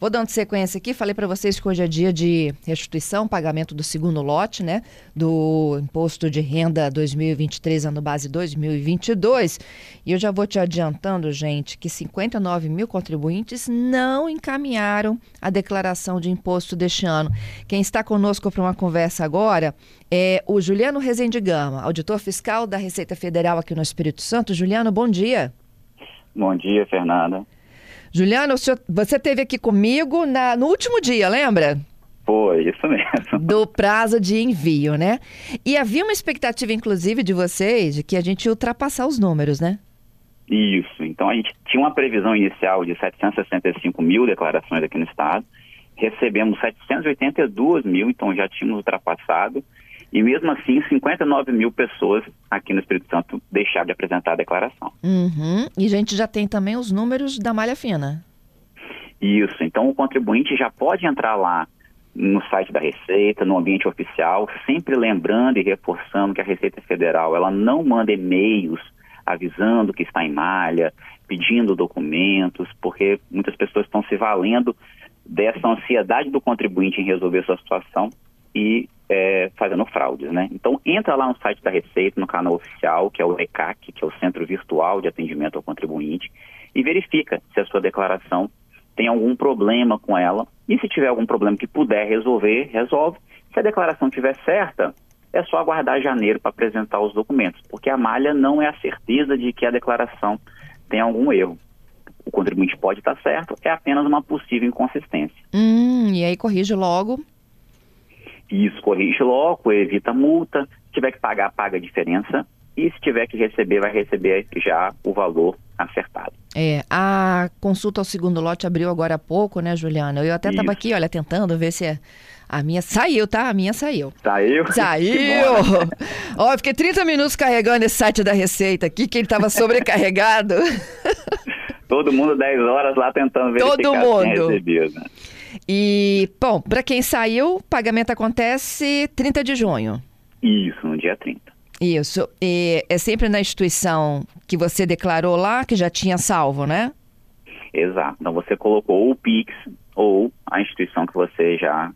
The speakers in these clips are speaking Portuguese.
Vou dando sequência aqui, falei para vocês que hoje é dia de restituição, pagamento do segundo lote, né, do Imposto de Renda 2023, ano base 2022. E eu já vou te adiantando, gente, que 59 mil contribuintes não encaminharam a declaração de imposto deste ano. Quem está conosco para uma conversa agora é o Juliano Rezende Gama, auditor fiscal da Receita Federal aqui no Espírito Santo. Juliano, bom dia. Bom dia, Fernanda. Juliano, você teve aqui comigo na, no último dia, lembra? Foi, isso mesmo. Do prazo de envio, né? E havia uma expectativa, inclusive, de vocês de que a gente ia ultrapassar os números, né? Isso. Então a gente tinha uma previsão inicial de 765 mil declarações aqui no estado. Recebemos 782 mil, então já tínhamos ultrapassado. E mesmo assim, 59 mil pessoas aqui no Espírito Santo deixaram de apresentar a declaração. Uhum. E a gente já tem também os números da malha fina. Isso. Então o contribuinte já pode entrar lá no site da Receita, no ambiente oficial, sempre lembrando e reforçando que a Receita Federal ela não manda e-mails avisando que está em malha, pedindo documentos, porque muitas pessoas estão se valendo dessa ansiedade do contribuinte em resolver sua situação e é, fazendo fraudes, né? Então entra lá no site da Receita, no canal oficial, que é o ECAC, que é o Centro Virtual de Atendimento ao Contribuinte, e verifica se a sua declaração tem algum problema com ela. E se tiver algum problema que puder resolver, resolve. Se a declaração estiver certa, é só aguardar janeiro para apresentar os documentos, porque a malha não é a certeza de que a declaração tem algum erro. O contribuinte pode estar certo, é apenas uma possível inconsistência. Hum, e aí corrige logo isso corrige logo, evita multa. Se tiver que pagar, paga a diferença. E se tiver que receber, vai receber já o valor acertado. É, a consulta ao segundo lote abriu agora há pouco, né, Juliana? Eu até estava aqui, olha, tentando ver se a minha saiu, tá? A minha saiu. Saiu? Saiu! Ó, fiquei 30 minutos carregando esse site da Receita aqui, que ele estava sobrecarregado. Todo mundo 10 horas lá tentando verificar Todo mundo. recebido. Né? E, bom, para quem saiu, o pagamento acontece 30 de junho. Isso, no dia 30. Isso. E é sempre na instituição que você declarou lá, que já tinha salvo, né? Exato. Então você colocou o Pix ou a instituição que você já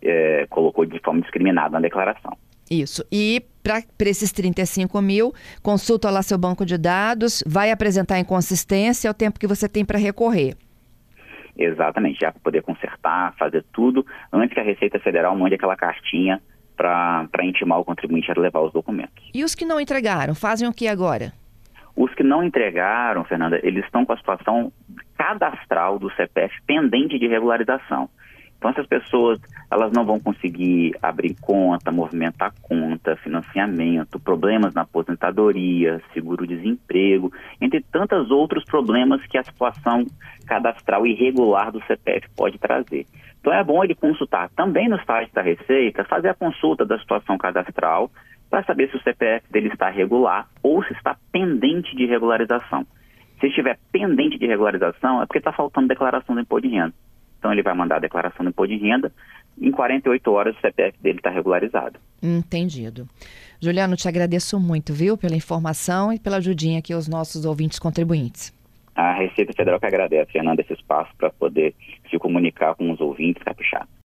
é, colocou de forma discriminada na declaração. Isso. E para esses 35 mil, consulta lá seu banco de dados, vai apresentar inconsistência, é o tempo que você tem para recorrer. Exatamente, já para poder consertar, fazer tudo, antes que a Receita Federal mande aquela cartinha para intimar o contribuinte a levar os documentos. E os que não entregaram, fazem o que agora? Os que não entregaram, Fernanda, eles estão com a situação cadastral do CPF pendente de regularização. Então essas pessoas, elas não vão conseguir abrir conta, movimentar conta, financiamento, problemas na aposentadoria, seguro-desemprego, entre tantos outros problemas que a situação cadastral irregular do CPF pode trazer. Então é bom ele consultar também no site da Receita, fazer a consulta da situação cadastral para saber se o CPF dele está regular ou se está pendente de regularização. Se estiver pendente de regularização, é porque está faltando declaração do imposto de renda. Então ele vai mandar a declaração do imposto de renda. Em 48 horas o CPF dele está regularizado. Entendido. Juliano, te agradeço muito, viu, pela informação e pela ajudinha aqui aos nossos ouvintes contribuintes. A Receita Federal que agradece, Fernanda, esse espaço para poder se comunicar com os ouvintes capixados.